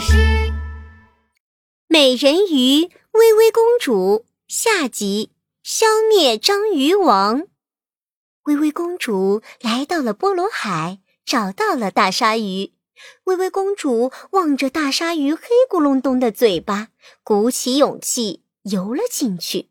事。美人鱼微微公主下集：消灭章鱼王。微微公主来到了波罗海，找到了大鲨鱼。微微公主望着大鲨鱼黑咕隆咚的嘴巴，鼓起勇气游了进去。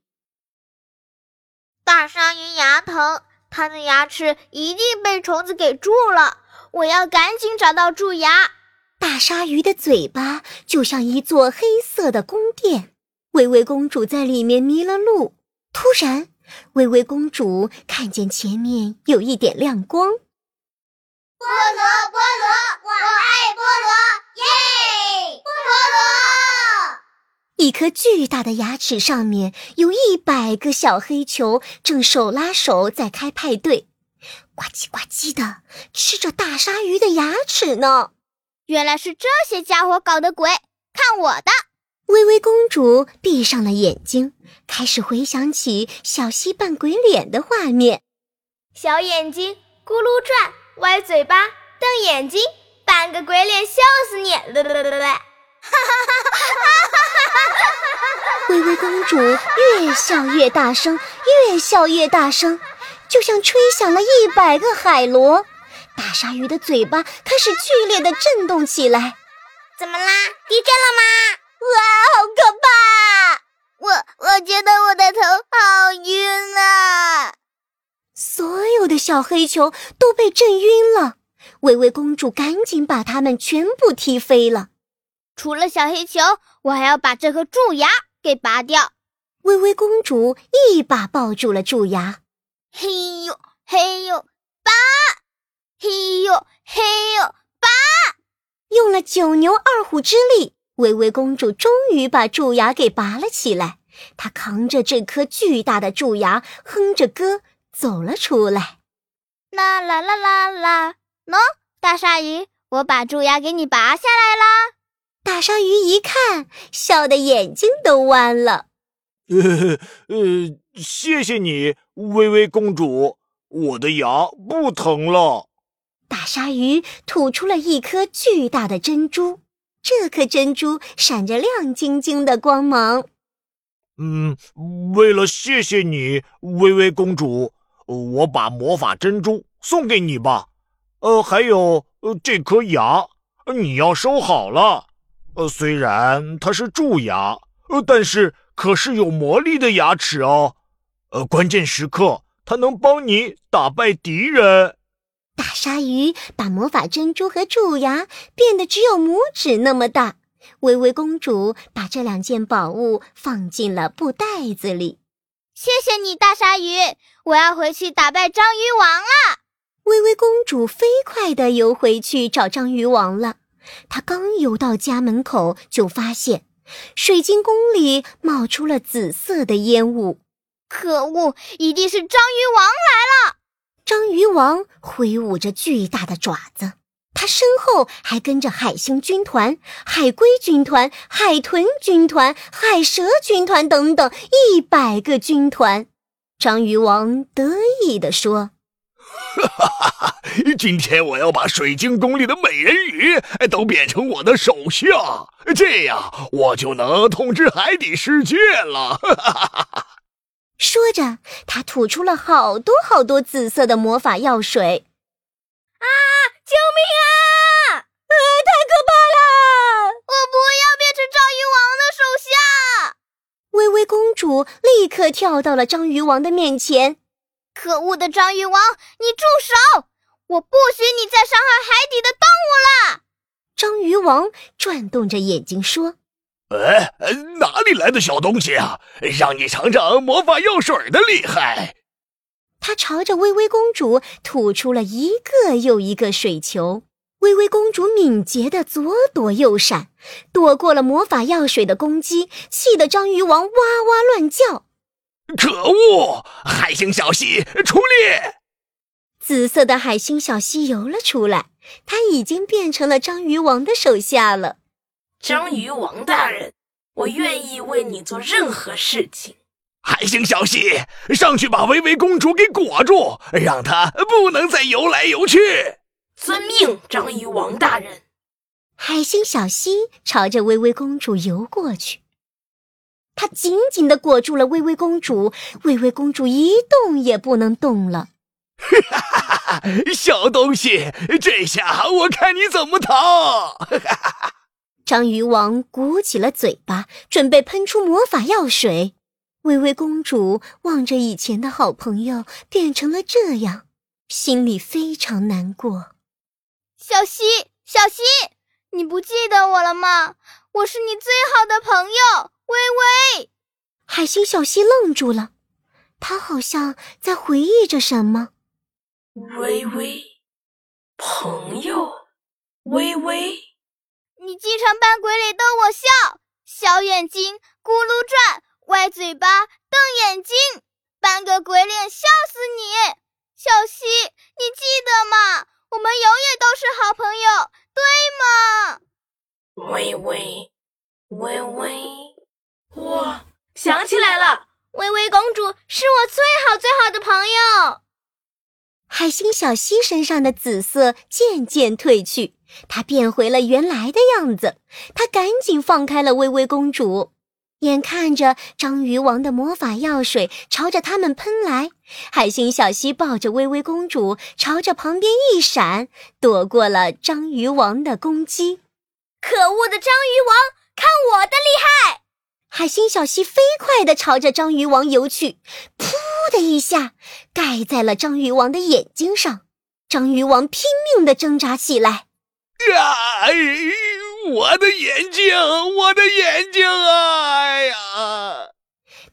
大鲨鱼牙疼，它的牙齿一定被虫子给蛀了。我要赶紧找到蛀牙。大鲨鱼的嘴巴就像一座黑色的宫殿，薇薇公主在里面迷了路。突然，薇薇公主看见前面有一点亮光。菠萝，菠萝，我爱菠萝，耶！菠萝，一颗巨大的牙齿上面有一百个小黑球，正手拉手在开派对，呱唧呱唧的吃着大鲨鱼的牙齿呢。原来是这些家伙搞的鬼！看我的！微微公主闭上了眼睛，开始回想起小溪扮鬼脸的画面：小眼睛咕噜转，歪嘴巴瞪眼睛，扮个鬼脸笑死你！哈哈哈哈哈哈！微微公主越笑越大声，越笑越大声，就像吹响了一百个海螺。大鲨鱼的嘴巴开始剧烈的震动起来，怎么啦？地震了吗？哇，好可怕！我我觉得我的头好晕啊！所有的小黑球都被震晕了，微微公主赶紧把它们全部踢飞了。除了小黑球，我还要把这颗蛀牙给拔掉。微微公主一把抱住了蛀牙，嘿呦嘿呦，拔！嘿呦嘿呦，拔！用了九牛二虎之力，微微公主终于把蛀牙给拔了起来。她扛着这颗巨大的蛀牙，哼着歌走了出来。啦啦啦啦啦！喏，大鲨鱼，我把蛀牙给你拔下来啦！大鲨鱼一看，笑得眼睛都弯了。呃呃，谢谢你，微微公主，我的牙不疼了。大鲨鱼吐出了一颗巨大的珍珠，这颗珍珠闪着亮晶晶的光芒。嗯，为了谢谢你，微微公主，我把魔法珍珠送给你吧。呃，还有呃这颗牙，你要收好了。呃，虽然它是蛀牙，呃，但是可是有魔力的牙齿哦。呃，关键时刻它能帮你打败敌人。大鲨鱼把魔法珍珠和蛀牙变得只有拇指那么大。微微公主把这两件宝物放进了布袋子里。谢谢你，大鲨鱼！我要回去打败章鱼王了。微微公主飞快地游回去找章鱼王了。她刚游到家门口，就发现水晶宫里冒出了紫色的烟雾。可恶，一定是章鱼王来了！王挥舞着巨大的爪子，他身后还跟着海星军团、海龟军团、海豚军团、海蛇军团等等一百个军团。章鱼王得意地说：“！今天我要把水晶宫里的美人鱼都变成我的手下，这样我就能统治海底世界了。”哈哈哈哈说着，他吐出了好多好多紫色的魔法药水。啊！救命啊！啊！太可怕了！我不要变成章鱼王的手下！微微公主立刻跳到了章鱼王的面前。可恶的章鱼王，你住手！我不许你再伤害海底的动物了！章鱼王转动着眼睛说。哎，哪里来的小东西啊？让你尝尝魔法药水的厉害！他朝着微微公主吐出了一个又一个水球。微微公主敏捷的左躲右闪，躲过了魔法药水的攻击，气得章鱼王哇哇乱叫。可恶！海星小溪出列！紫色的海星小溪游了出来，它已经变成了章鱼王的手下了。章鱼王大人，我愿意为你做任何事情。海星小溪，上去把微微公主给裹住，让她不能再游来游去。遵命，章鱼王大人。海星小溪朝着微微公主游过去，他紧紧的裹住了微微公主，微微公主一动也不能动了。哈哈哈！小东西，这下我看你怎么逃！章鱼王鼓起了嘴巴，准备喷出魔法药水。微微公主望着以前的好朋友变成了这样，心里非常难过。小溪，小溪，你不记得我了吗？我是你最好的朋友，微微。海星小溪愣住了，他好像在回忆着什么。微微，朋友，微微，你经常扮鬼脸逗我笑，小眼睛咕噜转。歪嘴巴，瞪眼睛，扮个鬼脸笑死你！小溪，你记得吗？我们永远都是好朋友，对吗？微微，微微，我想起来了，微微公主是我最好最好的朋友。海星小溪身上的紫色渐渐褪去，它变回了原来的样子。它赶紧放开了微微公主。眼看着章鱼王的魔法药水朝着他们喷来，海星小溪抱着微微公主朝着旁边一闪，躲过了章鱼王的攻击。可恶的章鱼王，看我的厉害！海星小溪飞快地朝着章鱼王游去，的一下盖在了章鱼王的眼睛上。章鱼王拼命的挣扎起来。啊！我的眼睛，我的眼睛啊！哎呀！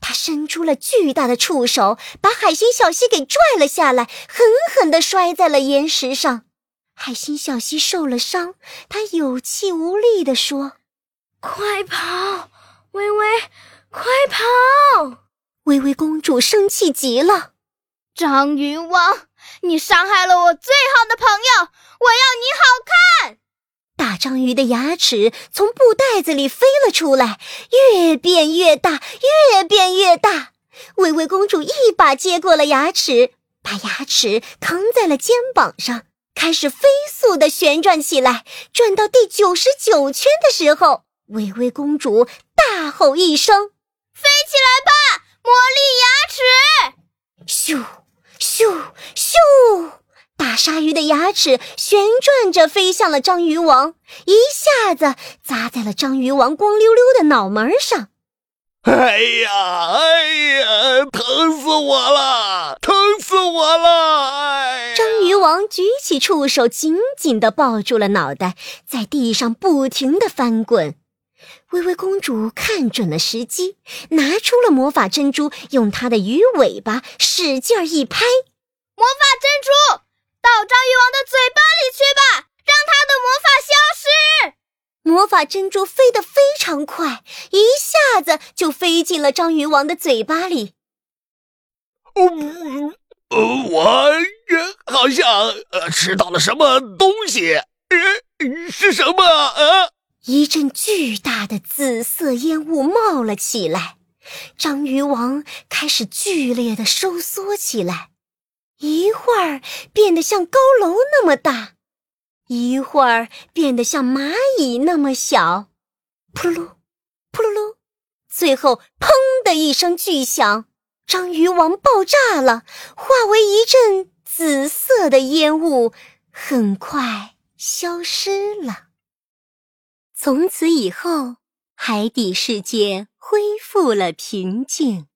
他伸出了巨大的触手，把海星小溪给拽了下来，狠狠的摔在了岩石上。海星小溪受了伤，他有气无力地说：“快跑，微微，快跑！”微微公主生气极了：“章鱼王，你伤害了我最好的朋友，我要你好看！”大章鱼的牙齿从布袋子里飞了出来，越变越大，越变越大。微微公主一把接过了牙齿，把牙齿扛在了肩膀上，开始飞速的旋转起来。转到第九十九圈的时候，微微公主大吼一声：“飞起来吧，魔力牙齿！”咻咻咻。大鲨鱼的牙齿旋转着飞向了章鱼王，一下子砸在了章鱼王光溜溜的脑门上。哎呀，哎呀，疼死我了，疼死我了！哎，章鱼王举起触手，紧紧地抱住了脑袋，在地上不停地翻滚。微微公主看准了时机，拿出了魔法珍珠，用她的鱼尾巴使劲一拍，魔法珍珠。到章鱼王的嘴巴里去吧，让他的魔法消失。魔法珍珠飞得非常快，一下子就飞进了章鱼王的嘴巴里。哦，呃，我好像呃吃到了什么东西，呃，是什么啊？一阵巨大的紫色烟雾冒了起来，章鱼王开始剧烈的收缩起来。一会儿变得像高楼那么大，一会儿变得像蚂蚁那么小，扑噜噜，扑噜噜，最后砰的一声巨响，章鱼王爆炸了，化为一阵紫色的烟雾，很快消失了。从此以后，海底世界恢复了平静。